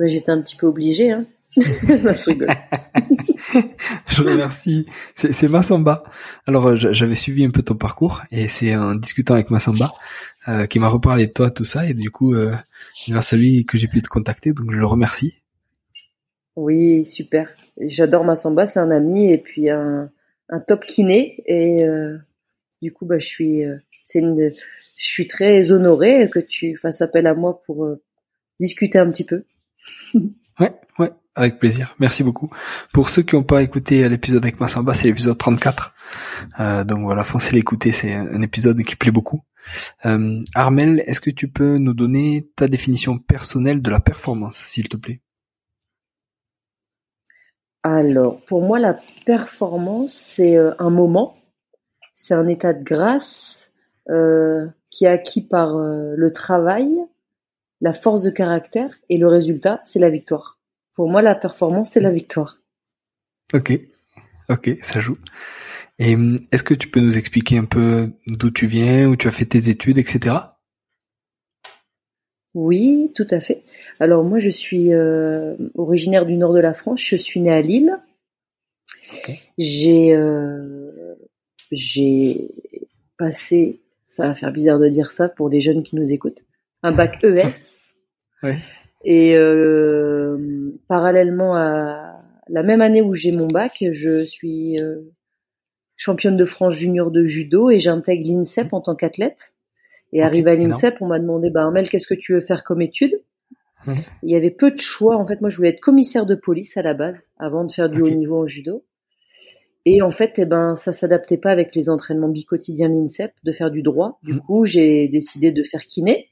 J'étais un petit peu obligé. Hein. je rigole. je remercie. C'est Massamba. Alors euh, j'avais suivi un peu ton parcours et c'est en discutant avec Massamba euh, qui m'a reparlé de toi tout ça et du coup euh, grâce à lui que j'ai pu te contacter donc je le remercie. Oui super. J'adore Massamba, c'est un ami et puis un, un top kiné et euh, du coup bah je suis c'est une je suis très honorée que tu fasses appel à moi pour discuter un petit peu. ouais, ouais, avec plaisir. Merci beaucoup. Pour ceux qui n'ont pas écouté l'épisode avec Massamba, c'est l'épisode 34. Euh, donc voilà, foncez l'écouter, c'est un épisode qui plaît beaucoup. Euh, Armel, est-ce que tu peux nous donner ta définition personnelle de la performance, s'il te plaît? Alors, pour moi, la performance, c'est euh, un moment, c'est un état de grâce euh, qui est acquis par euh, le travail, la force de caractère et le résultat, c'est la victoire. Pour moi, la performance, c'est la victoire. Ok, ok, ça joue. Et hum, est-ce que tu peux nous expliquer un peu d'où tu viens, où tu as fait tes études, etc. Oui, tout à fait. Alors moi, je suis euh, originaire du nord de la France. Je suis née à Lille. J'ai euh, j'ai passé, ça va faire bizarre de dire ça pour les jeunes qui nous écoutent, un bac ES. Et euh, parallèlement à la même année où j'ai mon bac, je suis euh, championne de France junior de judo et j'intègre l'INSEP en tant qu'athlète. Et arrivé à l'INSEP, on m'a demandé, bah Armel, qu'est-ce que tu veux faire comme étude? Il y avait peu de choix. En fait, moi, je voulais être commissaire de police à la base, avant de faire du haut niveau en judo. Et en fait, eh ben, ça s'adaptait pas avec les entraînements bi-quotidiens de l'INSEP de faire du droit. Du mm. coup, j'ai décidé de faire kiné.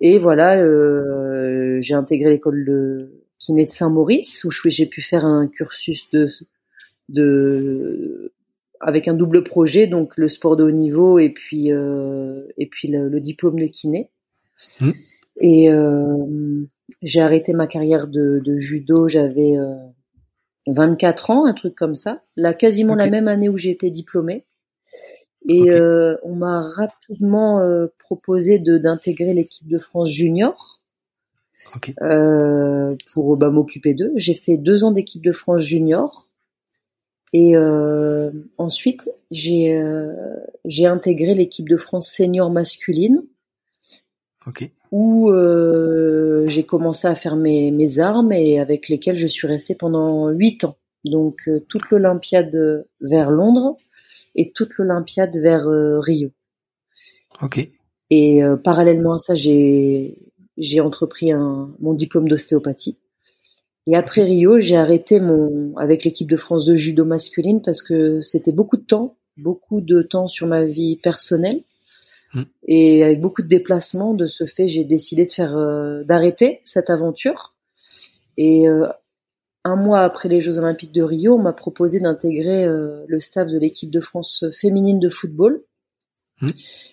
Et voilà, euh, j'ai intégré l'école de kiné de Saint-Maurice où j'ai pu faire un cursus de, de avec un double projet, donc le sport de haut niveau et puis euh, et puis le, diplôme de kiné. Mmh. Et euh, j'ai arrêté ma carrière de, de judo, j'avais 24 ans, un truc comme ça, là quasiment la même année où j'ai été diplômée. Et euh, on m'a rapidement euh, proposé d'intégrer l'équipe de France junior euh, pour bah, m'occuper d'eux. J'ai fait deux ans d'équipe de France junior et euh, ensuite j'ai euh, j'ai intégré l'équipe de France senior masculine. Où j'ai commencé à faire mes, mes armes et avec lesquelles je suis restée pendant huit ans. Donc toute l'Olympiade vers Londres, et toute l'Olympiade vers euh, Rio. Ok. Et euh, parallèlement à ça, j'ai j'ai entrepris un, mon diplôme d'ostéopathie. Et après Rio, j'ai arrêté mon avec l'équipe de France de judo masculine parce que c'était beaucoup de temps, beaucoup de temps sur ma vie personnelle. Hmm. Et avec beaucoup de déplacements, de ce fait, j'ai décidé de faire euh, d'arrêter cette aventure. Et un mois après les Jeux Olympiques de Rio, on m'a proposé d'intégrer euh, le staff de l'équipe de France féminine de football. Mmh.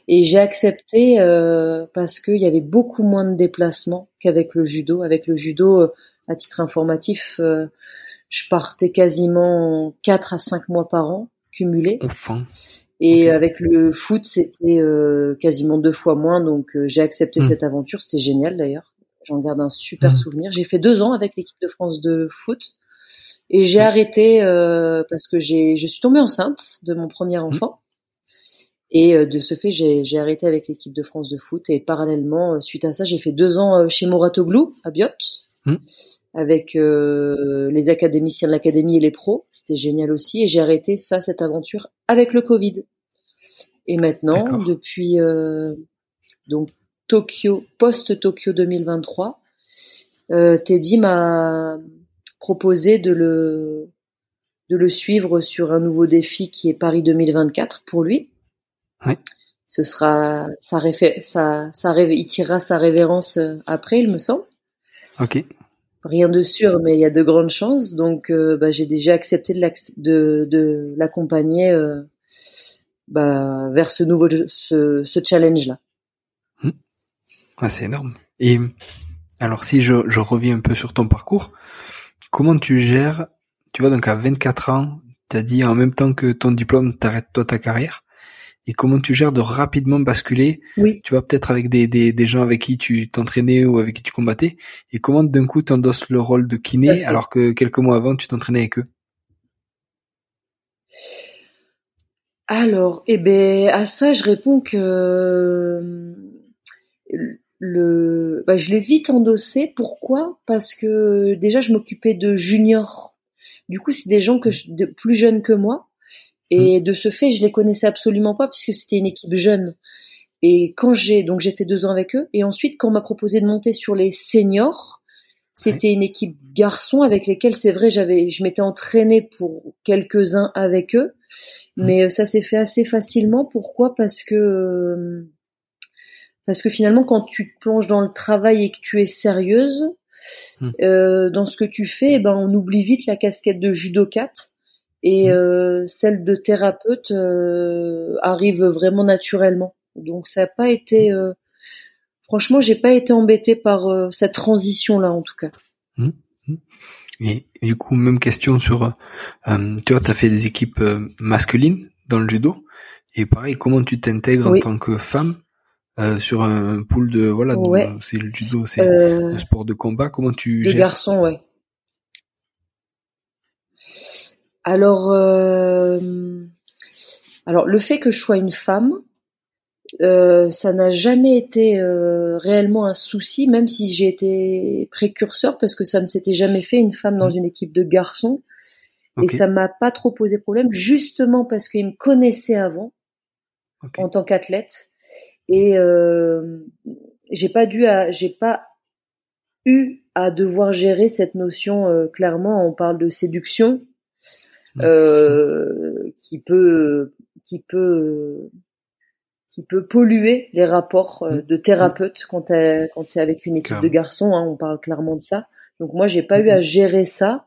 Et j'ai accepté euh, parce qu'il y avait beaucoup moins de déplacements qu'avec le judo. Avec le judo, euh, à titre informatif, euh, je partais quasiment 4 à 5 mois par an, cumulés. Enfin. Et avec le foot, c'était quasiment deux fois moins. Donc j'ai accepté mmh. cette aventure. C'était génial d'ailleurs. J'en garde un super mmh. souvenir. J'ai fait deux ans avec l'équipe de France de foot. Et j'ai arrêté parce que j'ai, je suis tombée enceinte de mon premier enfant. Et euh, de ce fait, j'ai arrêté avec l'équipe de France de foot. Et parallèlement, euh, suite à ça, j'ai fait deux ans euh, chez Moratoglou à Biot, mmh. avec les académiciens de l'académie et les pros. C'était génial aussi. Et j'ai arrêté ça, cette aventure, avec le Covid. Et maintenant, depuis donc Tokyo, post-Tokyo 2023, Teddy m'a proposé de le de le suivre sur un nouveau défi qui est Paris 2024 pour lui. Ce sera ça ça ça il tirera sa révérence euh, après, il me semble. Ok. Rien de sûr, mais il y a de grandes chances. Donc, euh, bah, j'ai déjà accepté de, de, l'accompagner euh, bah, vers ce nouveau ce, ce challenge là. Hmm. c'est énorme. Et alors, si je, je reviens un peu sur ton parcours, comment tu gères Tu vois, donc à 24 ans, tu as dit en même temps que ton diplôme, t'arrêtes toi ta carrière et comment tu gères de rapidement basculer. Oui. Tu vois, peut-être avec des, des, des, gens avec qui tu t'entraînais ou avec qui tu combattais, et comment d'un coup tu endosses le rôle de kiné alors que quelques mois avant tu t'entraînais avec eux? Alors, eh ben, à ça, je réponds que le, bah, je l'ai vite endossé. Pourquoi? Parce que déjà, je m'occupais de juniors. Du coup, c'est des gens que de, plus jeunes que moi. Et mmh. de ce fait, je les connaissais absolument pas puisque c'était une équipe jeune. Et quand j'ai donc j'ai fait deux ans avec eux, et ensuite quand on m'a proposé de monter sur les seniors, c'était une équipe garçon avec lesquels c'est vrai j'avais je m'étais entraîné pour quelques uns avec eux, mmh. mais euh, ça s'est fait assez facilement. Pourquoi? Parce que euh, parce que finalement quand tu te plonges dans le travail et que tu es sérieuse mmh. euh, dans ce que tu fais, eh ben on oublie vite la casquette de judokate et mmh. euh, celle de thérapeute euh, arrive vraiment naturellement. Donc ça n'a pas été, euh, franchement, j'ai pas été embêtée par cette transition là en tout cas. Mmh. Et du coup, même question sur, tu vois, tu as fait des équipes masculines dans le judo, et pareil, comment tu t'intègres en tant que femme sur un pool de voilà, c'est le judo, c'est un sport de combat, comment tu de garçons, ouais. Alors, euh, alors le fait que je sois une femme, euh, ça n'a jamais été euh, réellement un souci, même si j'ai été précurseur parce que ça ne s'était jamais fait une femme dans mmh. une équipe de garçons. Et ça m'a pas trop posé problème, justement parce qu'ils me connaissaient avant en tant qu'athlète. Et j'ai pas dû, à, j'ai pas eu à devoir gérer cette notion. clairement, on parle de séduction euh, qui peut qui peut qui peut polluer les rapports euh, de thérapeute quand t'es quand es avec une équipe de garçons. Hein, on parle clairement de ça. Donc moi j'ai pas eu à gérer ça.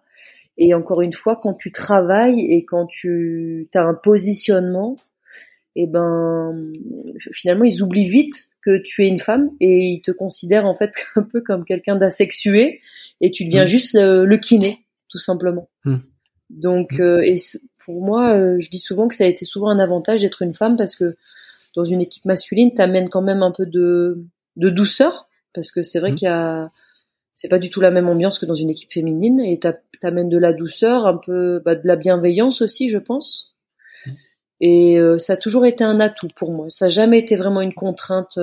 Et encore une fois, quand tu travailles et quand tu as un positionnement, et eh ben finalement ils oublient vite que tu es une femme et ils te considèrent en fait un peu comme quelqu'un d'asexué et tu deviens juste le, kiné tout simplement. Mmh. Donc, mmh. euh, et pour moi, euh, je dis souvent que ça a été souvent un avantage d'être une femme parce que dans une équipe masculine, t'amènes quand même un peu de, de douceur parce que c'est vrai mmh. qu'il y a, c'est pas du tout la même ambiance que dans une équipe féminine et t'amènes de la douceur, un peu bah, de la bienveillance aussi, je pense. Et euh, ça a toujours été un atout pour moi. Ça n'a jamais été vraiment une contrainte.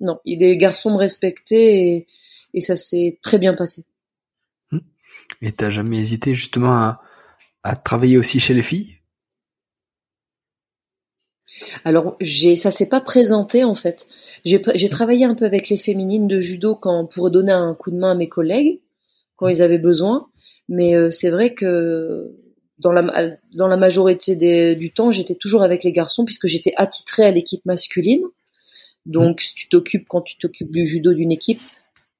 Non, les garçons me respectaient et, et ça s'est très bien passé. Et t'as jamais hésité justement à, à travailler aussi chez les filles? Alors, j'ai, ça s'est pas présenté en fait. J'ai, j'ai travaillé un peu avec les féminines de judo quand pour donner un coup de main à mes collègues quand ils avaient besoin. Mais euh, c'est vrai que dans la dans la majorité des, du temps, j'étais toujours avec les garçons puisque j'étais attitrée à l'équipe masculine. Donc, si tu t'occupes quand tu t'occupes du judo d'une équipe,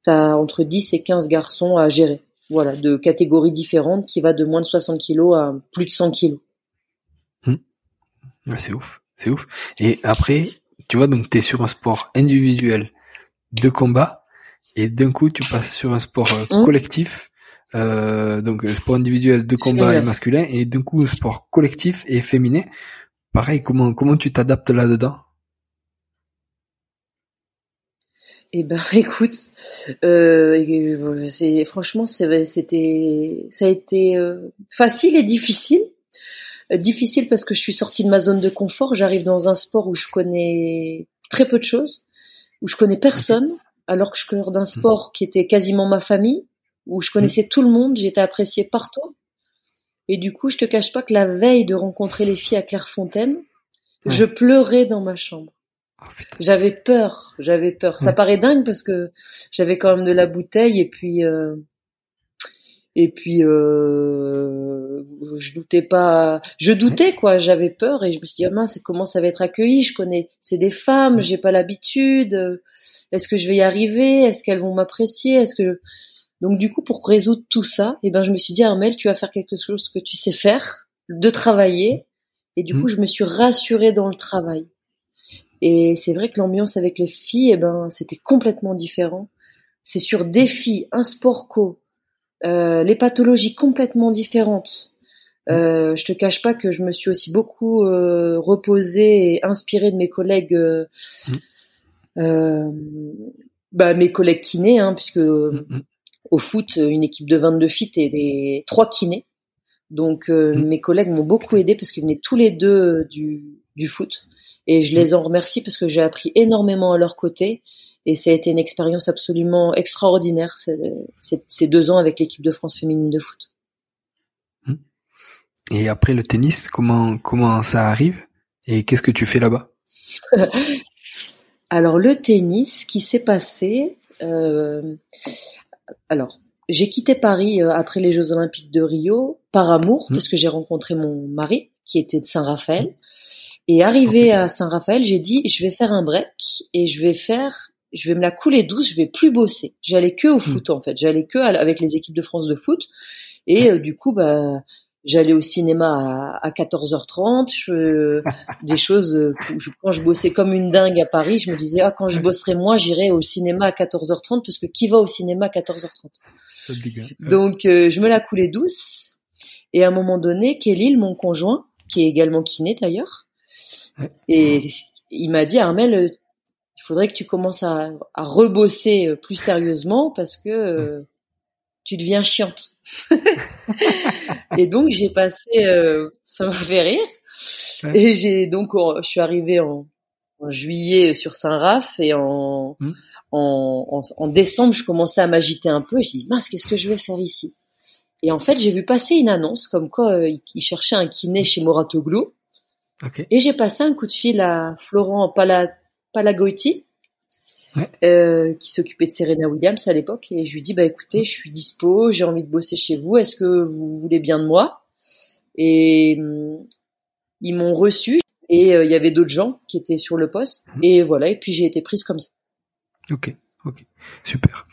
t'as entre 10 et 15 garçons à gérer voilà, de catégories différentes qui va de moins de 60 kilos à plus de 100 kilos. Hmm. c'est ouf. c'est ouf. Et après, tu vois, donc tu es sur un sport individuel de combat et d'un coup tu passes sur un sport euh, mmh. collectif, euh, donc sport individuel de combat et masculin et d'un coup sport collectif et féminin. Pareil, comment comment tu t'adaptes là-dedans? Eh ben, écoute, euh, c'est franchement, c'était, ça a été euh, facile et difficile. Euh, difficile parce que je suis sortie de ma zone de confort. J'arrive dans un sport où je connais très peu de choses, où je connais personne, alors que je suis d'un sport qui était quasiment ma famille, où je connaissais tout le monde, j'étais appréciée partout. Et du coup, je te cache pas que la veille de rencontrer les filles à Clairefontaine, je pleurais dans ma chambre. Oh, j'avais peur, j'avais peur. Ça paraît dingue parce que j'avais quand même de la bouteille et puis euh, et puis euh, je doutais pas, je doutais quoi, j'avais peur et je me suis dit ah mince comment ça va être accueilli, je connais, c'est des femmes, j'ai pas l'habitude, est-ce que je vais y arriver, est-ce qu'elles vont m'apprécier, est-ce que donc du coup pour résoudre tout ça, et eh ben je me suis dit Armel tu vas faire quelque chose que tu sais faire, de travailler et du mmh. coup je me suis rassurée dans le travail. Et c'est vrai que l'ambiance avec les filles, eh ben, c'était complètement différent. C'est sur des filles, un sport co, euh, les pathologies complètement différentes. Euh, je te cache pas que je me suis aussi beaucoup euh, reposée et inspirée de mes collègues, euh, euh bah, mes collègues kinés, hein, puisque au foot, une équipe de 22 filles et des trois kinés. Donc mes collègues m'ont beaucoup aidé parce qu'ils venaient tous les deux du, du foot. Et je les en remercie parce que j'ai appris énormément à leur côté. Et ça a été une expérience absolument extraordinaire, ces deux ans avec l'équipe de France féminine de foot. Hum. Et après le tennis, comment, comment ça arrive? Et qu'est-ce que tu fais là-bas? Alors le tennis, ce qui s'est passé, euh, alors j'ai quitté Paris euh, après les Jeux Olympiques de Rio par amour, hum. parce que j'ai rencontré mon mari qui était de Saint-Raphaël. Hum. Et arrivé à Saint-Raphaël, j'ai dit je vais faire un break et je vais faire je vais me la couler douce, je vais plus bosser. J'allais que au hmm. foot en fait, j'allais que avec les équipes de France de foot et euh, du coup bah j'allais au cinéma à, 14h30, je, des choses euh, quand je bossais comme une dingue à Paris, je me disais ah quand je bosserai moins, j'irai au cinéma à 14h30 parce que qui va au cinéma à 14h30 Donc euh, je me la coulais douce. Et à un moment donné, Kelly, mon conjoint, qui est également kiné d'ailleurs, et il m'a dit, Armel, euh, il faudrait que tu commences à, à rebosser euh, plus sérieusement parce que euh, tu deviens chiante. et donc j'ai passé, ça m'a fait rire. Et j'ai donc, je suis arrivée en, juillet sur Saint-Raph et en, mmh. en, en, décembre, je commençais à m'agiter un peu et je dis mince, qu'est-ce que je vais faire ici? Et en fait, j'ai vu passer une annonce comme quoi il, cherchait un kiné chez Moratoglou. Et j'ai passé un coup de fil à Florent Pala, Palagoiti, euh, qui s'occupait de Serena Williams à l'époque, et je lui dis bah écoutez, je suis dispo, j'ai envie de bosser chez vous, est-ce que vous voulez bien de moi? Et hum, ils m'ont reçu, et euh, il y avait d'autres gens qui étaient sur le poste, mhm. et voilà, et puis j'ai été prise comme ça. Ok, ok, super.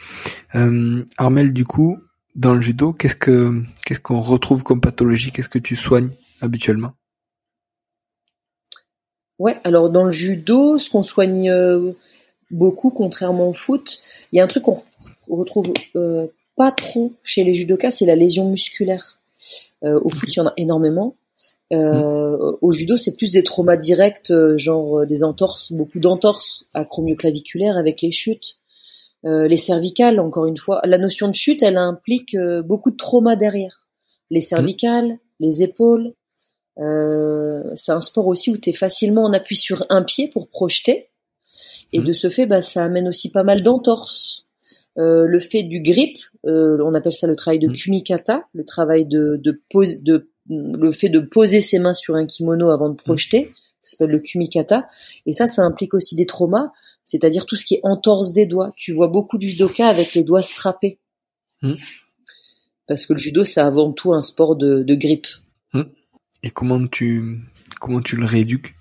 Euh, Armel, du coup, dans le judo, qu'est-ce que qu'est-ce qu'on retrouve comme pathologie? Qu'est-ce que tu soignes habituellement? Ouais, alors dans le judo, ce qu'on soigne euh, beaucoup, contrairement au foot, il y a un truc qu'on retrouve euh, pas trop chez les judokas, c'est la lésion musculaire. Euh, au foot, il y en a énormément. Mm. Au judo, c'est plus des traumas directs, genre des entorses, beaucoup d'entorses acromioclaviculaires avec les chutes. les cervicales, encore une fois, la notion de chute, elle implique beaucoup de traumas derrière. Les cervicales, les épaules, euh, c'est un sport aussi où tu es facilement en appui sur un pied pour projeter. Et mmh. de ce fait, bah, ça amène aussi pas mal d'entorses. Euh, le fait du grip, euh, on appelle ça le travail de mmh. kumikata, le travail de, de, pose, de le fait de poser ses mains sur un kimono avant de mmh. projeter, ça s'appelle le kumikata. Et ça, ça implique aussi des traumas, c'est-à-dire tout ce qui est entorse des doigts. Tu vois beaucoup de judoka avec les doigts strappés. Parce que le judo, c'est avant tout un sport de, de grip. Et comment tu comment tu le rééduques?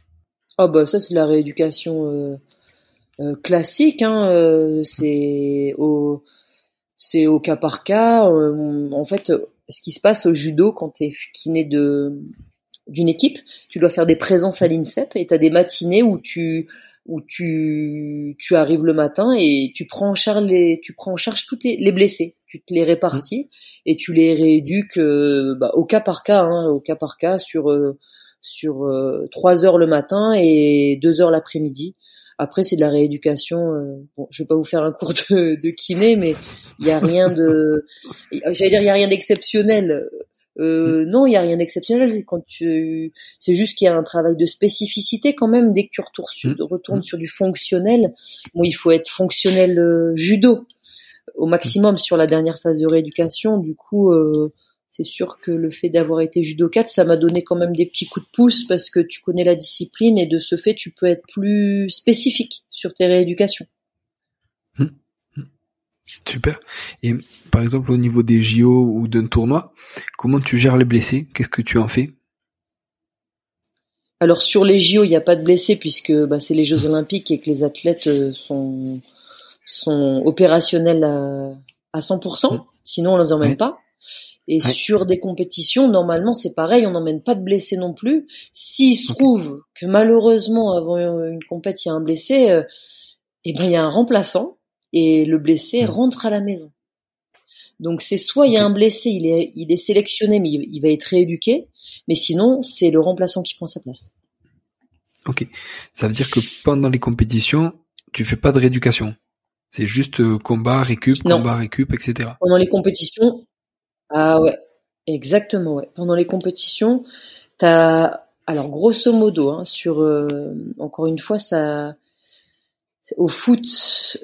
Ah bah ça c'est la rééducation euh, classique. Hein, euh, c'est au c'est au cas par cas. en fait, ce qui se passe au judo quand t'es kiné de d'une équipe, tu dois faire des présences à l'INSEP et tu as des matinées où tu où tu tu arrives le matin et tu prends en charge les tu prends en charge tous les blessés, tu te les répartis et tu les rééduques euh, bah, au cas par cas, hein, au cas par cas sur euh, sur euh, heures le matin et deux heures l'après-midi. Après, c'est de la rééducation. Euh, bon, je vais pas vous faire un cours de, de kiné, mais il y a rien de, j'allais dire, il y a rien d'exceptionnel. Euh, non, il y a rien d'exceptionnel. Quand tu, c'est juste qu'il y a un travail de spécificité quand même. Dès que tu retournes sur, mmh. retournes sur du fonctionnel, bon, il faut être fonctionnel euh, judo au maximum sur la dernière phase de rééducation. Du coup, euh, c'est sûr que le fait d'avoir été judokate, ça m'a donné quand même des petits coups de pouce parce que tu connais la discipline et de ce fait, tu peux être plus spécifique sur tes rééducations. Hum, hum. Super. Et par exemple, au niveau des JO ou d'un tournoi, comment tu gères les blessés? Qu'est-ce que tu en fais? Alors sur les JO, il n'y a pas de blessés puisque bah, c'est les Jeux Olympiques et que les athlètes euh, sont sont opérationnels à, à 100%. Hum. Sinon, on les emmène pas. Et sur des compétitions, normalement, c'est pareil, on n'emmène pas de blessés non plus. S'il se trouve que malheureusement, avant une compète, il y a un blessé, euh, eh ben, il y a un remplaçant et le blessé rentre à la maison. Donc c'est soit il y a un blessé, il est, il est sélectionné, mais il, va être rééduqué, mais sinon c'est le remplaçant qui prend sa place. Ok, ça veut dire que pendant les compétitions, tu fais pas de rééducation. C'est juste euh, combat, récup, combat, récup, etc. Pendant les compétitions, ah ouais, exactement. Ouais. Pendant les compétitions, t'as alors grosso modo hein, sur euh, encore une fois ça au foot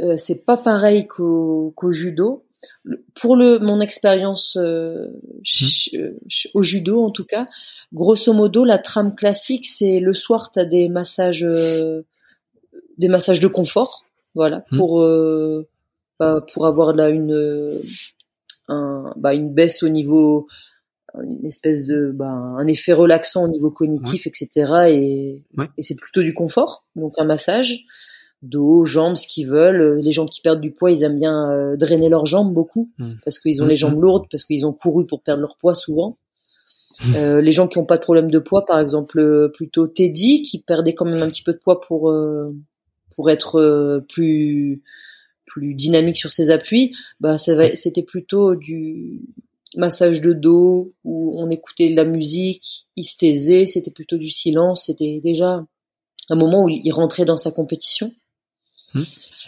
euh, c'est pas pareil qu'au judo. Pour le mon expérience euh, mmh. au judo en tout cas, grosso modo la trame classique c'est le soir t'as des massages des massages de confort, voilà mmh. pour bah, pour avoir là une un, bah, une baisse au niveau, une espèce de, bah, un effet relaxant au niveau cognitif, etc. Et, et c'est plutôt du confort. Donc un massage, dos, jambes, ce qu'ils veulent. Les gens qui perdent du poids, ils aiment bien euh, drainer leurs jambes beaucoup mmh. parce qu'ils ont les mmh, jambes mmh. lourdes, parce qu'ils ont couru pour perdre leur poids souvent. Euh, les gens qui n'ont pas de problème de poids, par exemple, euh, plutôt Teddy, qui perdait quand même un petit peu de poids pour euh, pour être plus plus dynamique sur ses appuis, bah c'était plutôt du massage de dos où on écoutait de la musique, il se taisait, c'était plutôt du silence, c'était déjà un moment où il rentrait dans sa compétition. Mmh.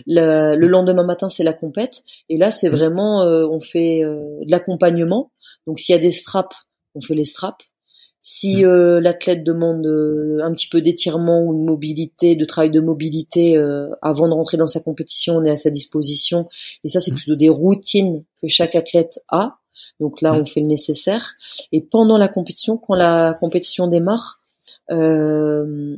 Le, lendemain matin, c'est la compète, et là, c'est mmh. vraiment, euh, on fait euh, de l'accompagnement. Donc, s'il y a des straps, on fait les straps. Si mm. euh, l'athlète demande euh, un petit peu d'étirement ou de mobilité, de travail de mobilité euh, avant de rentrer dans sa compétition, on est à sa disposition. Et ça, c'est mm. plutôt des routines que chaque athlète a. Donc là, mm. on fait le nécessaire. Et pendant la compétition, quand la compétition démarre, on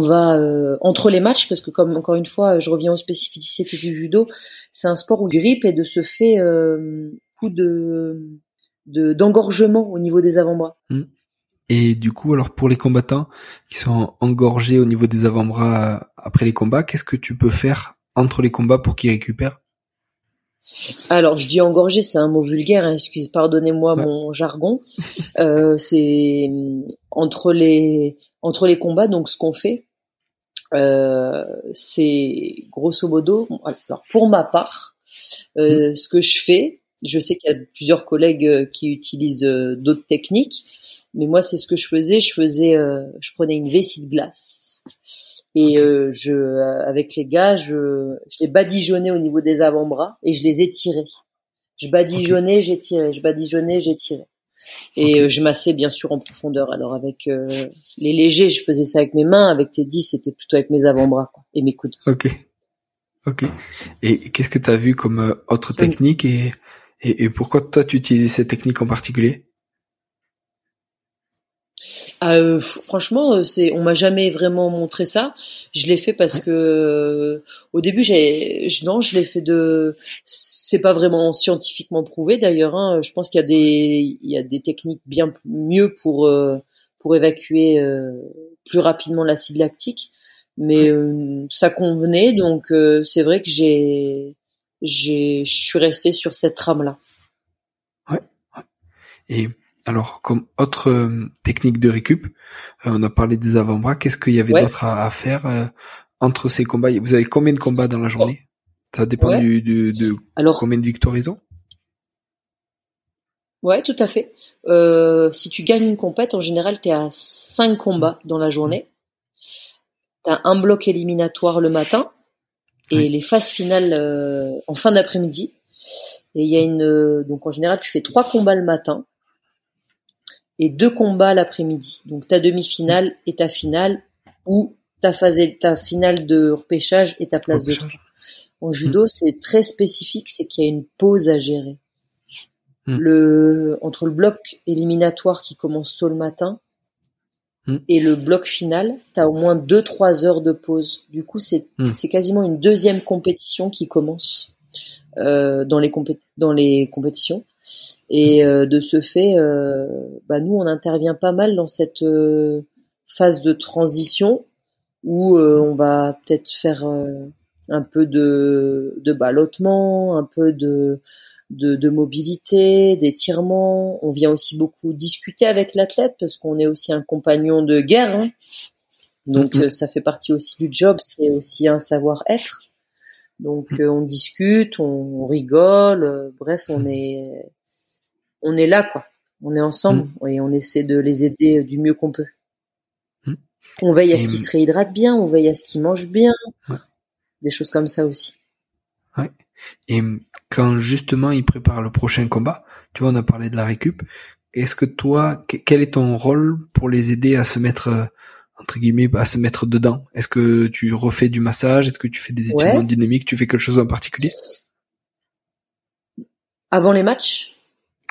va entre les matchs parce que comme encore une fois, je reviens aux spécificités du judo, c'est un sport où grippe et de ce fait coup de d'engorgement au niveau des avant-bras. Et du coup, alors pour les combattants qui sont engorgés au niveau des avant-bras après les combats, qu'est-ce que tu peux faire entre les combats pour qu'ils récupèrent? Alors, je dis engorgé, c'est un mot vulgaire. Hein, excuse, pardonnez-moi mon jargon. Euh, c'est entre les entre les combats. Donc, ce qu'on fait, euh, c'est grosso modo. Alors, pour ma part, euh, mmh. ce que je fais, je sais qu'il y a plusieurs collègues qui utilisent d'autres techniques, mais moi, c'est ce que je faisais. Je faisais, euh, je prenais une vessie de glace et euh, je, euh, avec les gars, je, je les badigeonnais au niveau des avant-bras et je les étirais. Je badigeonnais, j'étirais, je badigeonnais, j'étirais. Et je massais bien sûr en profondeur. Alors avec les légers, je faisais ça avec mes mains. Avec tes dix, c'était plutôt avec mes avant-bras et mes coudes. Ok. Ok. Et qu'est-ce que tu as vu comme autre technique et, et, et pourquoi toi tu utilises cette technique en particulier? Euh, franchement, euh, c'est, on m'a jamais vraiment montré ça. Je l'ai fait parce que euh, au début, j'ai, non, je l'ai fait de. C'est pas vraiment scientifiquement prouvé d'ailleurs. Hein. Je pense qu'il y a des, il y a des techniques bien mieux pour pour évacuer plus rapidement l'acide lactique, mais ça convenait. Donc c'est vrai que j'ai, j'ai, je suis resté sur cette trame là. Ouais. Et alors, comme autre euh, technique de récup, euh, on a parlé des avant-bras. Qu'est-ce qu'il y avait d'autre à, faire euh, entre ces combats? Vous avez combien de combats dans la journée? Ça dépend du, de alors, combien de victoires ils ont Ouais, tout à fait. si tu gagnes une compète, en général, tu es à 5 combats dans la journée. Tu as un bloc éliminatoire le matin et les phases finales en fin d'après-midi. Et il y a une donc en général, tu fais trois combats le matin et deux combats l'après-midi. Donc ta demi-finale et ta finale ou ta phase ta finale de repêchage et ta place de En judo, hmm. c'est très spécifique, c'est qu'il y a une pause à gérer. Hmm. Le entre le bloc éliminatoire qui commence tôt le matin hmm. et le bloc final, tu as au moins 2 3 heures de pause. Du coup, c'est c'est quasiment une deuxième compétition qui commence euh, dans les dans les compétitions. Et euh, de ce fait, euh, bah nous, on intervient pas mal dans cette euh, phase de transition où on va peut-être faire un peu de, de ballottement, un peu de, de, de mobilité, d'étirement. On vient aussi beaucoup discuter avec l'athlète parce qu'on est aussi un compagnon de guerre. Hein. Donc mm-hmm. ça fait partie aussi du job, c'est aussi un savoir-être. Donc mm. on discute, on, rigole, bref, on mm. est on est là, quoi. On est ensemble mm. et on essaie de les aider du mieux qu'on peut. Mm. On veille à ce qu'ils se réhydratent bien, on veille à ce qu'ils mangent bien, des choses comme ça aussi. Ouais. Et quand justement ils préparent le prochain combat, tu vois, on a parlé de la récup. Est-ce que toi, quel est ton rôle pour les aider à se mettre euh, entre guillemets à se mettre dedans? Est-ce que tu refais du massage? Est-ce que tu fais des étirements dynamiques? Tu fais quelque chose en particulier? Avant les matchs?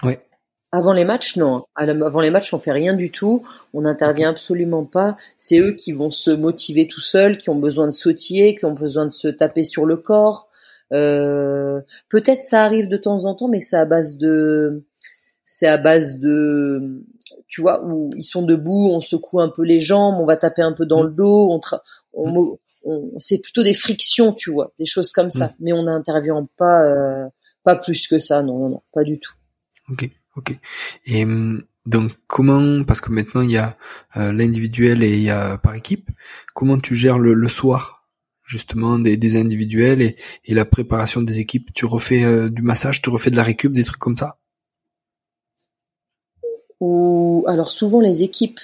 Ouais. Avant les matchs, non. Avant les matchs, on fait rien du tout. On n'intervient absolument pas. C'est eux qui vont se motiver tout seuls, qui ont besoin de sautiller, qui ont besoin de se taper sur le corps. Euh, peut-être ça arrive de temps en temps, mais c'est à base de, c'est à base de, tu vois, où ils sont debout, on secoue un peu les jambes, on va taper un peu dans mm. le dos, on, on, c'est plutôt des frictions, tu vois, des choses comme ça. Mm. Mais on n'intervient pas, euh, pas plus que ça, non, non, non, pas du tout. Ok, ok. Et hum, donc comment, parce que maintenant il y a euh, l'individuel et il y a par équipe, comment tu gères le, soir? Justement des, des individuels et, et, la préparation des équipes Tu refais euh, du massage, tu refais de la récup, des trucs comme ça? Ou alors souvent les équipes,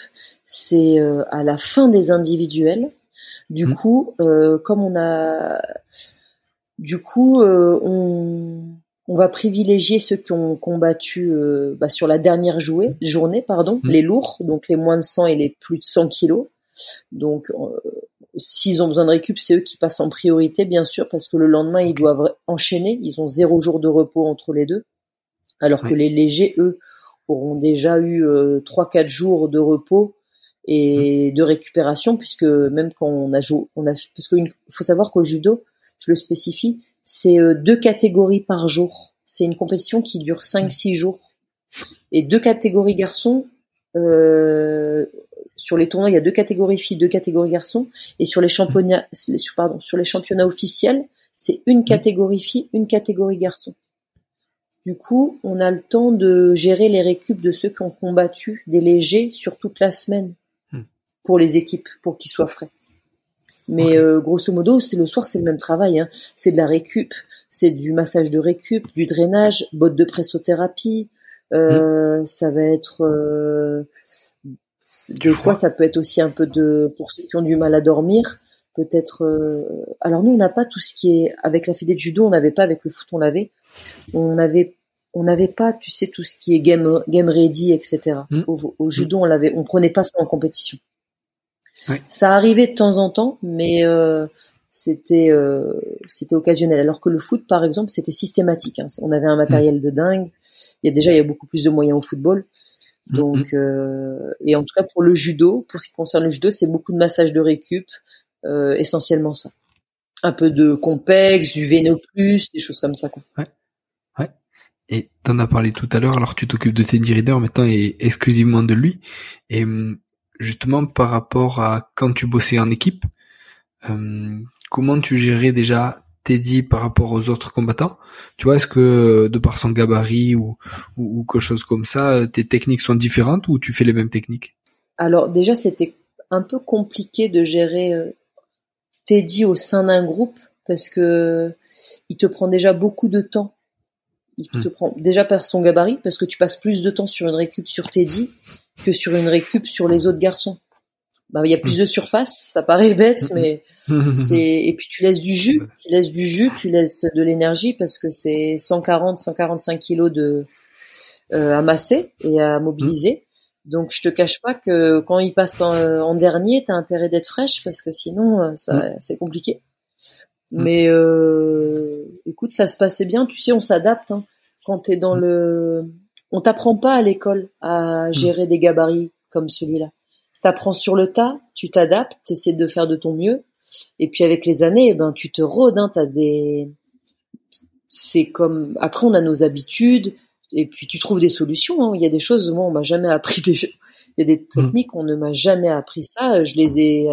c'est euh, à la fin des individuels. Du mmh. coup, comme on a, du coup, on on va privilégier ceux qui ont combattu euh, bah, sur la dernière jouée, journée, pardon, mmh. les lourds, donc les moins de 100 et les plus de 100 kilos. Donc, euh, s'ils ont besoin de récup, c'est eux qui passent en priorité, bien sûr, parce que le lendemain, ils doivent enchaîner. Ils ont zéro jour de repos entre les deux. Alors que les légers, eux, auront déjà eu euh, trois, quatre jours de repos et mmh. de récupération, puisque même quand on a joué, on a, parce qu'il faut savoir qu'au judo, je le spécifie, c'est euh, deux catégories par jour. C'est une compétition qui dure 5-6 jours. Et deux catégories garçons. Euh, sur les tournois, il y a deux catégories filles, deux catégories garçons. Et sur les championnats, pardon, sur les championnats officiels, c'est une catégorie filles, une catégorie garçons. Du coup, on a le temps de gérer les récup de ceux qui ont combattu des légers sur toute la semaine hmm. pour les équipes, pour qu'ils soient frais. Mais euh, grosso modo, c'est le soir, c'est le même travail. Hein. C'est de la récup, c'est du massage de récup, du drainage, botte de pressothérapie. Euh, mmh. Ça va être euh, des fois, ça peut être aussi un peu de pour ceux qui ont du mal à dormir. Peut-être. Euh, alors nous, on n'a pas tout ce qui est avec la fédé de judo, on n'avait pas avec le foot, on l'avait. On avait on n'avait pas, tu sais, tout ce qui est game game ready, etc. Mmh. Au, au, judo, on l'avait, on prenait pas ça en compétition. Ça arrivait de temps en temps, mais euh, c'était euh, c'était occasionnel. Alors que le foot, par exemple, c'était systématique. Hein. On avait un matériel de dingue. Il y a déjà il y a beaucoup plus de moyens au football. Mm-hmm. Donc euh, et en tout cas pour le judo, pour ce qui concerne le judo, c'est beaucoup de massage de récup, essentiellement ça. Un peu de complexe, du plus, des choses comme ça quoi. Ouais. Ouais. Et t'en as parlé tout à l'heure. Alors tu t'occupes de Teddy Reader maintenant et exclusivement de lui. Et hum, justement par rapport à quand tu bossais en équipe, euh, comment tu gérais déjà Teddy par rapport aux autres combattants? Tu vois, est-ce que de par son gabarit ou, ou, quelque chose comme ça, tes techniques sont différentes ou tu fais les mêmes techniques? Alors déjà, c'était un peu compliqué de gérer euh, Teddy au sein d'un groupe parce que il te prend déjà beaucoup de temps. Il te hmm. prend déjà par son gabarit parce que tu passes plus de temps sur une récup sur Teddy que sur une récup sur les autres garçons. Bah, il y a plus hmm. de surface, ça paraît bête, hmm. mais c'est et puis tu laisses du jus, tu laisses du jus, tu laisses de l'énergie parce que c'est 140, 145 kilos de euh, à masser et à mobiliser. Donc je te cache pas que quand il passe en, euh, en dernier, t'as intérêt d'être fraîche parce que sinon euh, ça c'est compliqué. Mais euh, écoute, ça se passait bien. Tu sais, on s'adapte. Hein. Quand t'es dans le, on t'apprend pas à l'école à gérer des gabarits comme celui-là. T'apprends sur le tas, tu t'adaptes, t'essaies de faire de ton mieux. Et puis avec les années, eh ben tu te rôdes. Hein, t'as des, c'est comme après on a nos habitudes et puis tu trouves des solutions. Hein. Il y a des choses moi on m'a jamais appris des, il y a des mmh. techniques on ne m'a jamais appris ça. Je les ai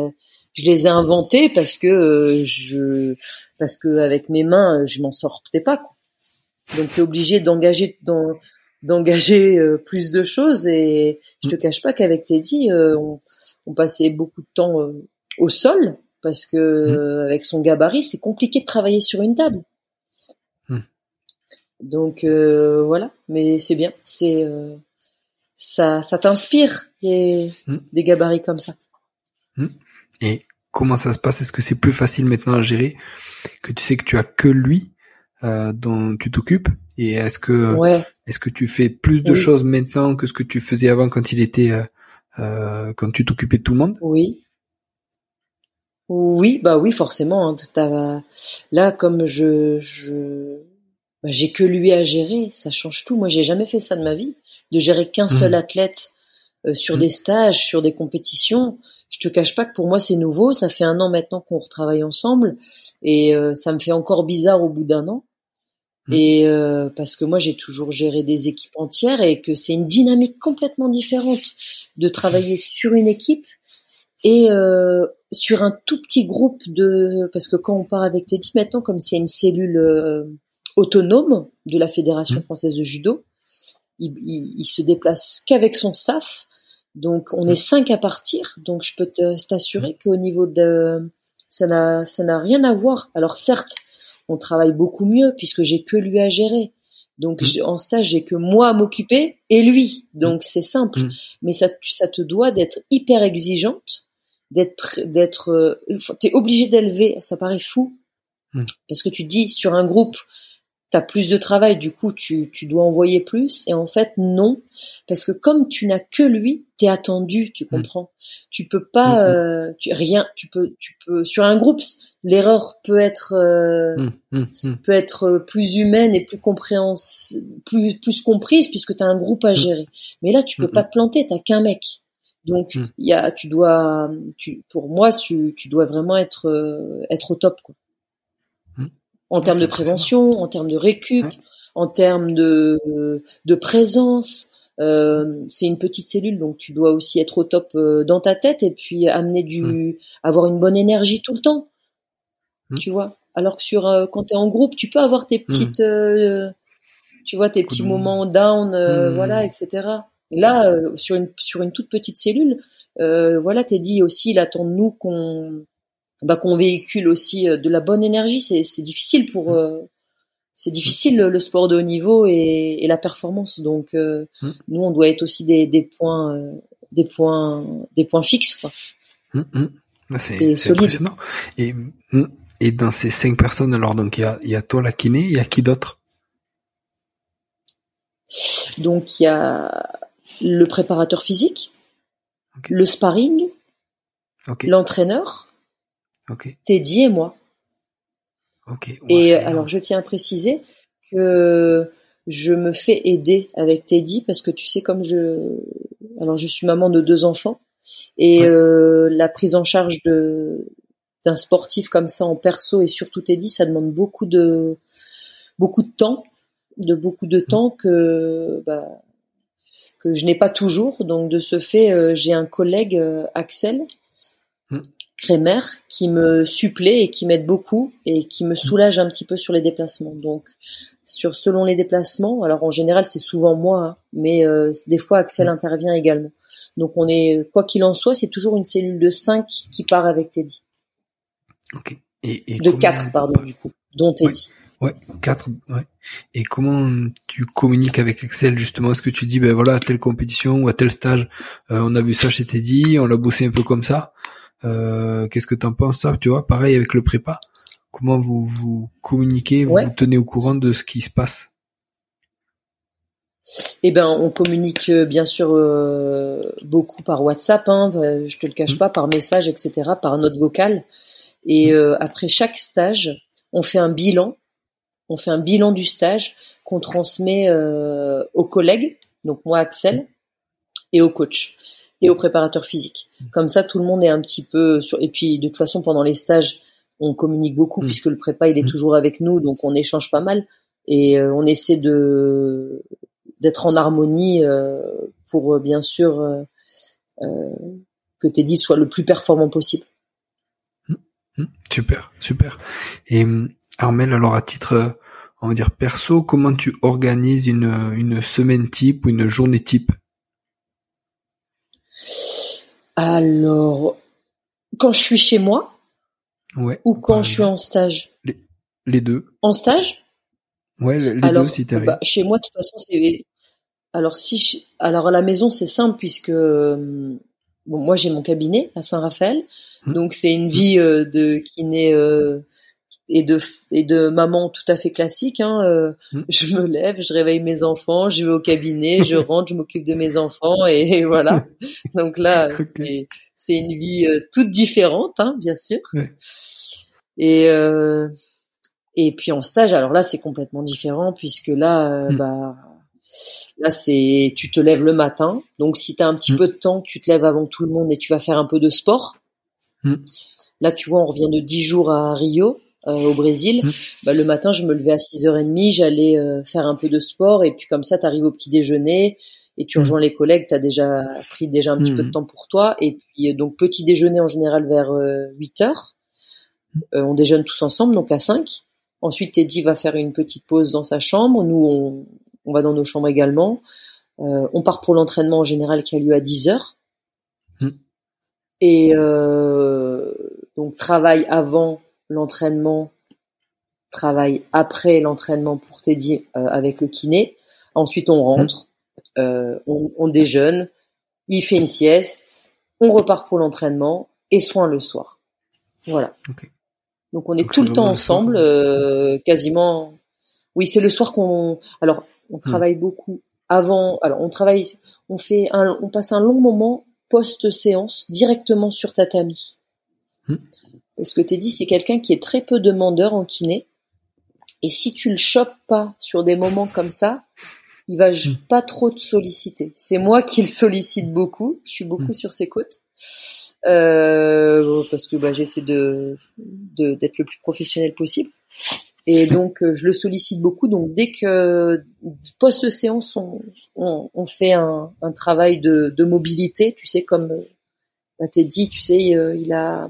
je les ai inventés parce que euh, je parce que avec mes mains je m'en sortais pas quoi. donc tu es obligé d'engager d'engager euh, plus de choses et je te cache pas qu'avec Teddy euh, on, on, passait beaucoup de temps au sol parce que mmh. avec son gabarit c'est compliqué de travailler sur une table. Mmh. donc voilà. Mais c'est bien. C'est ça ça t'inspire des, mmh. des gabarits comme ça. Et comment ça se passe? Est-ce que c'est plus facile maintenant à gérer que tu sais que tu as que lui euh, dont tu t'occupes? Et est-ce que est-ce que tu fais plus de choses maintenant que ce que tu faisais avant quand il était euh, euh, quand tu t'occupais de tout le monde? Oui. Oui, bah oui, forcément. Hein, là, comme je, je... Bah, j'ai que lui à gérer, ça change tout. Moi, j'ai jamais fait ça de ma vie, de gérer qu'un seul mmh. athlète sur mmh. des stages, sur des compétitions je te cache pas que pour moi c'est nouveau. Ça fait un an maintenant qu'on retravaille ensemble et euh, ça me fait encore bizarre au bout d'un an. Mmh. Et euh, parce que moi j'ai toujours géré des équipes entières et que c'est une dynamique complètement différente de travailler sur une équipe et euh, sur un tout petit groupe de parce que quand on part avec Teddy maintenant comme c'est une cellule autonome de la fédération mmh. française de judo, il, il se déplace qu'avec son staff donc on est cinq à partir, donc je peux t'assurer qu'au niveau de ça n'a ça n'a rien à voir. Alors certes, on travaille beaucoup mieux puisque j'ai que lui à gérer. Donc mmh. en stage, j'ai que moi à m'occuper et lui. Donc mmh. c'est simple, mmh. mais ça ça te doit d'être hyper exigeante, d'être d'être euh, t'es obligé d'élever, ça paraît fou. Parce que tu dis sur un groupe, tu plus de travail, du coup tu, tu dois envoyer plus. Et en fait, non. Parce que comme tu n'as que lui, t'es attendu, tu mm. comprends. Tu peux pas, mm, mm. euh, tu, rien, tu peux, tu peux, sur un groupe, l'erreur peut être, euh, peut être plus humaine et plus compréhens, plus, plus comprise puisque tu as un groupe à gérer. Mais là, tu peux pas te planter, t'as qu'un mec. Donc, il y a, tu dois, tu, pour moi, tu, tu dois vraiment être, euh, être au top, quoi en termes de prévention, en termes de récup, en termes de, de présence. Euh, c'est une petite cellule, donc tu dois aussi être au top euh, dans ta tête et puis amener du, mmh. avoir une bonne énergie tout le temps. Mmh. Tu vois? Alors que sur euh, quand t'es en groupe, tu peux avoir tes mmh. petites, tu vois, tes petits moments down, voilà, etc. là, sur une sur une toute petite cellule, voilà, t'es dit aussi, il attend de nous qu'on bah, qu'on véhicule aussi euh, de la bonne énergie. C'est difficile pour mm. euh, c'est difficile le, sport de haut niveau et, et la performance. Donc euh, mm. nous, on doit être aussi des, des points des points des points fixes quoi. Mm, ah, c'est impressionnant. Et, et dans ces cinq personnes, alors donc il y a, y a toi la kiné, il y a qui d'autre? Donc il y a le préparateur physique, le sparring, l'entraîneur, Teddy et moi. et alors, je tiens à préciser que je me fais aider avec Teddy parce que tu sais, comme je, alors je suis maman de deux enfants et euh, la prise en charge de d'un sportif comme ça en perso et surtout Teddy, ça demande beaucoup de beaucoup de temps, de beaucoup de temps que bah, que je n'ai pas toujours. Donc de ce fait, euh, j'ai un collègue euh, Axel Crémer qui me supplée et qui m'aide beaucoup et qui me soulage un petit peu sur les déplacements. Donc sur selon les déplacements, alors en général c'est souvent moi, hein, mais euh, des fois Axel intervient également. Donc on est quoi qu'il en soit, c'est toujours une cellule de 5 qui part avec Teddy. Ok. Et, de 4 pardon du coup, dont Teddy. Ouais, 4 ouais. Et comment tu communiques avec Axel justement? Est-ce que tu dis ben voilà à telle compétition ou à tel stage, euh, on a vu ça chez Teddy, on l'a bossé un peu comme ça? Euh, Qu'est-ce que tu en penses ça Tu vois, pareil avec le prépa comment vous vous communiquez, vous, vous tenez au courant de ce qui se passe? Eh ben, on communique euh, bien sûr euh, beaucoup par WhatsApp, hein, euh, je te le cache mmh. pas, par message, etc., par note vocale. Et mmh. après chaque stage, on fait un bilan. On fait un bilan du stage qu'on transmet aux collègues, donc moi Axel, et au coach et au préparateur physique. Comme ça, tout le monde est un petit peu sur. Et puis de toute façon, pendant les stages, on communique beaucoup mm. puisque le prépa il est mm. toujours avec nous, donc on échange pas mal et euh, on essaie de d'être en harmonie euh, pour euh, bien sûr que Teddy soit le plus performant possible. Mm. Super, super. Et Armel, alors à titre, on va dire perso, comment tu organises une, une semaine type ou une journée type? Alors, quand je suis chez moi, ou quand je suis en stage? Les, deux. En stage? Ouais, les, deux si t'arrives. Bah, chez moi, de toute façon, c'est. Alors si, alors à la maison, c'est simple puisque bon, moi j'ai mon cabinet à Saint-Raphaël, hum. donc c'est une vie euh, de kiné euh, et de et de maman tout à fait classique. Hein, euh, hum. Je me lève, je réveille mes enfants, je vais au cabinet, je rentre, je m'occupe de mes enfants et, voilà. Donc là, c'est c'est une vie euh, toute différente, hein, bien sûr. Et euh, et puis en stage, alors là c'est complètement différent puisque là, euh, hmm. bah là c'est tu te lèves le matin, donc si tu as un petit hmm. peu de temps, tu te lèves avant tout le monde et tu vas faire un peu de sport. Hmm. Là tu vois, on revient de 10 jours à Rio. Au Brésil, bah, le matin, je me levais à 6h30, j'allais faire un peu de sport et puis comme ça, tu arrives au petit déjeuner, et tu rejoins les collègues, tu as déjà pris déjà un petit peu de temps pour toi. Et puis euh, donc petit déjeuner en général vers 8 euh, heures. Euh, on déjeune tous ensemble, donc à 5. Ensuite, Teddy va faire une petite pause dans sa chambre. Nous, on, on va dans nos chambres également. Euh, on part pour l'entraînement en général qui a lieu à 10 heures. Mmh. Et euh, donc travail avant l'entraînement, travail après l'entraînement pour Teddy avec le kiné. Ensuite, on rentre. Euh, on, déjeune, il fait une sieste, on repart pour l'entraînement et soin le soir. Voilà. Donc on est tout le temps ensemble, euh, quasiment. Oui, c'est le soir qu'on. Alors, on hmm. travaille beaucoup avant. Alors, on travaille, on fait, un, on passe un long moment post séance directement sur tatami. Hmm. Ce que t'es dit, c'est quelqu'un qui est très peu demandeur en kiné. Et si tu le chopes pas sur des moments comme ça, il va hmm. pas trop te solliciter. C'est moi qui le sollicite beaucoup. Je suis beaucoup hmm. sur ses côtes. Euh, parce que bah, j'essaie de d'être le plus professionnel possible. Et donc euh, je le sollicite beaucoup. Donc dès que post séance on, on, on fait un, un, travail de, de mobilité, tu sais comme bah, t'es dit, tu sais euh, il a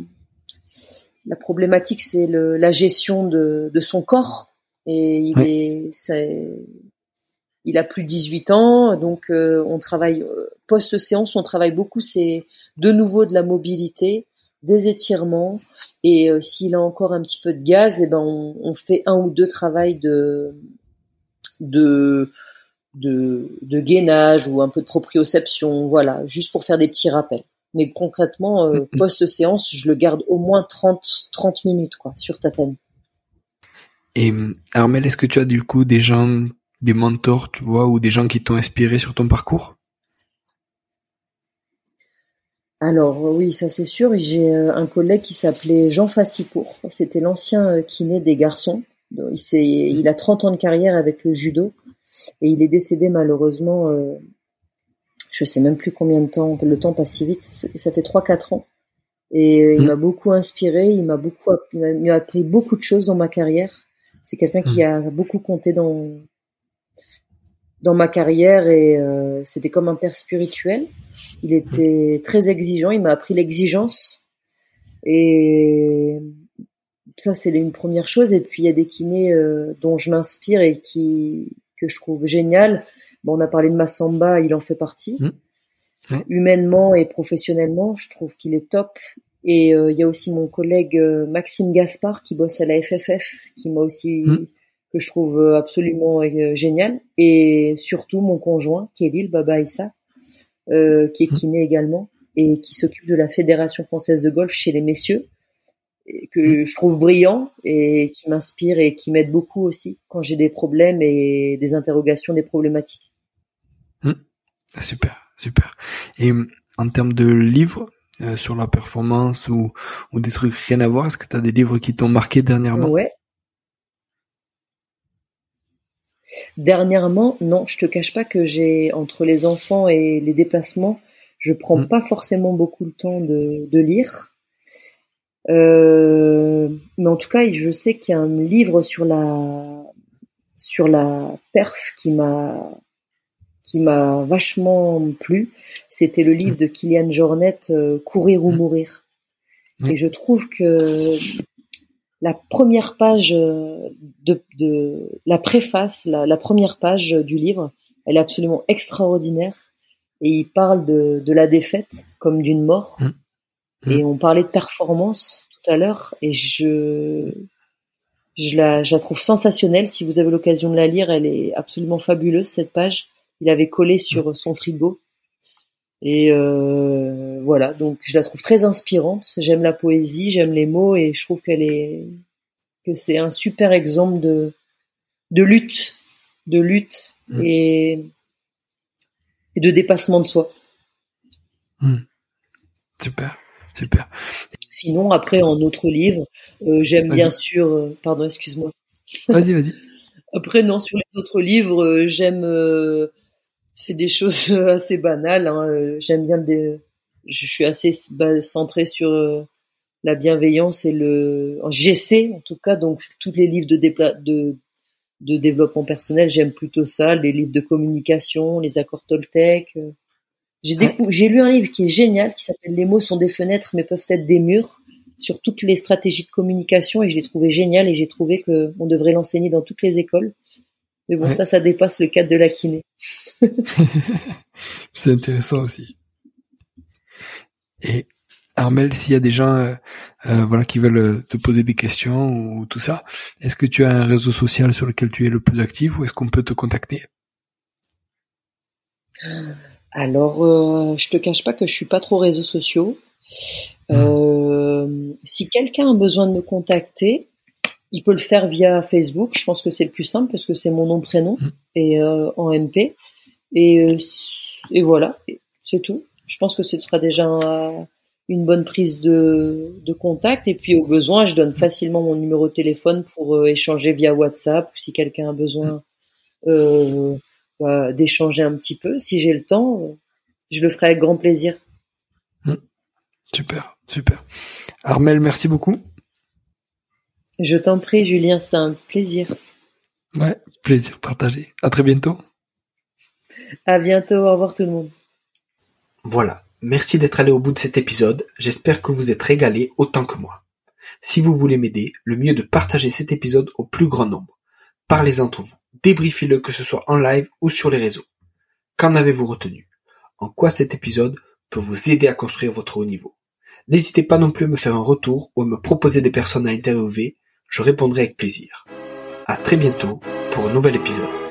la problématique c'est la gestion de, de son corps. Et il est c'est il a plus de 18 ans, donc euh, on travaille euh, post-séance, on travaille beaucoup, c'est de nouveau de la mobilité, des étirements, et euh, s'il a encore un petit peu de gaz, et eh ben on, fait un ou deux travails de de de, de gainage ou un peu de proprioception, voilà, juste pour faire des petits rappels. Mais concrètement, mm-hmm. post-séance, je le garde au moins 30 30 minutes quoi sur tatami. Et Armel, est-ce que tu as du coup des gens des mentors, tu vois, ou des gens qui t'ont inspiré sur ton parcours? Alors oui, ça c'est sûr. J'ai euh, un collègue qui s'appelait Jean Fassipour. C'était l'ancien euh, kiné des garçons. Il, il, a 30 ans de carrière avec le judo et il est décédé malheureusement. Je sais même plus combien de temps. Le temps passe si vite. Ça fait 3-4 ans. Et il mmh. m'a beaucoup inspiré. Il m'a beaucoup, il m'a appris beaucoup de choses dans ma carrière. C'est quelqu'un qui mmh. a beaucoup compté dans dans ma carrière et euh, c'était comme un père spirituel. Il était très exigeant, il m'a appris l'exigence. Et ça, c'est une première chose. Et puis, il y a des kinés euh, dont je m'inspire et qui que je trouve génial. Bon, on a parlé de Massamba, il en fait partie. Mmh. Humainement et professionnellement, je trouve qu'il est top. Et euh, il y a aussi mon collègue euh, Maxime Gaspard qui bosse à la FFF, qui m'a aussi mmh. que je trouve absolument génial. Et surtout mon conjoint, qui est Lille Baba Issa, qui est mmh. kiné également et qui s'occupe de la Fédération française de golf chez les messieurs que je trouve brillant et qui m'inspire et qui m'aide beaucoup aussi quand j'ai des problèmes et des interrogations, des problématiques. Ah, super, super. Et mm, en termes de livres euh, sur la performance ou, ou des trucs rien à voir, est-ce que tu as des livres qui t'ont marqué dernièrement? Ouais. Dernièrement, non, je te cache pas que j'ai entre les enfants et les déplacements, je prends pas forcément beaucoup le temps de, de lire. Euh, mais en tout cas, je sais qu'il y a un livre sur la sur la perf qui m'a qui m'a vachement plu. C'était le livre de Kylian Jornet, euh, Courir ou mmh. mourir. Et je trouve que la première page de, de la préface, la, la, première page du livre, elle est absolument extraordinaire. Et il parle de, de la défaite comme d'une mort. Et mm. on parlait de performance tout à l'heure, et je, je la, je la trouve sensationnelle. Si vous avez l'occasion de la lire, elle est absolument fabuleuse cette page. Il avait collé sur mm. son frigo. Et euh, voilà, donc je la trouve très inspirante. J'aime la poésie, j'aime les mots, et je trouve qu'elle est que c'est un super exemple de de lutte, de lutte mm. et, et de dépassement de soi. Super. Super. Sinon, après, en autre livre, euh, j'aime bien sûr. Euh, pardon, excuse-moi. Vas-y, vas-y. après, non, sur les autres livres, euh, j'aime. C'est des choses assez banales. Hein, j'aime bien le. Je suis assez centré sur la bienveillance et le. J'essaie, en tout cas, donc tous les livres de, de de développement personnel, j'aime plutôt ça. Les livres de communication, les accords Toltec. J'ai lu un livre qui est génial, qui s'appelle Les mots sont des fenêtres mais peuvent être des murs, sur toutes les stratégies de communication et je l'ai trouvé génial et j'ai trouvé qu'on devrait l'enseigner dans toutes les écoles. Mais bon, ça, ça dépasse le cadre de la kiné. C'est intéressant aussi. Et Armel, s'il y a des gens euh, euh, voilà qui veulent euh, te poser des questions ou tout ça, est-ce que tu as un réseau social sur lequel tu es le plus actif ou est-ce qu'on peut te contacter? Alors, euh, je te cache pas que je suis pas trop réseaux sociaux. Euh, si quelqu'un a besoin de me contacter, il peut le faire via Facebook. Je pense que c'est le plus simple parce que c'est mon nom prénom mm. et euh, en MP. Et, euh, et voilà, c'est tout. Je pense que ce sera déjà une bonne prise de, de, contact. Et puis au besoin, je donne facilement mon numéro de téléphone pour euh, échanger via WhatsApp ou si quelqu'un a besoin. Euh, d'échanger un petit peu. Si j'ai le temps, je le ferai avec grand plaisir. Hmm. Super, super. Armel, merci beaucoup. Je t'en prie, Julien, c'était un plaisir. Ouais, plaisir partagé. À très bientôt. À bientôt, au revoir tout le monde. Voilà, merci d'être allé au bout de cet épisode. J'espère que vous êtes régalé autant que moi. Si vous voulez m'aider, le mieux est de partager cet épisode au plus grand nombre. Parlez entre vous débriefez-le que ce soit en live ou sur les réseaux. Qu'en avez-vous retenu? En quoi cet épisode peut vous aider à construire votre haut niveau? N'hésitez pas non plus à me faire un retour ou à me proposer des personnes à interviewer, je répondrai avec plaisir. À très bientôt pour un nouvel épisode.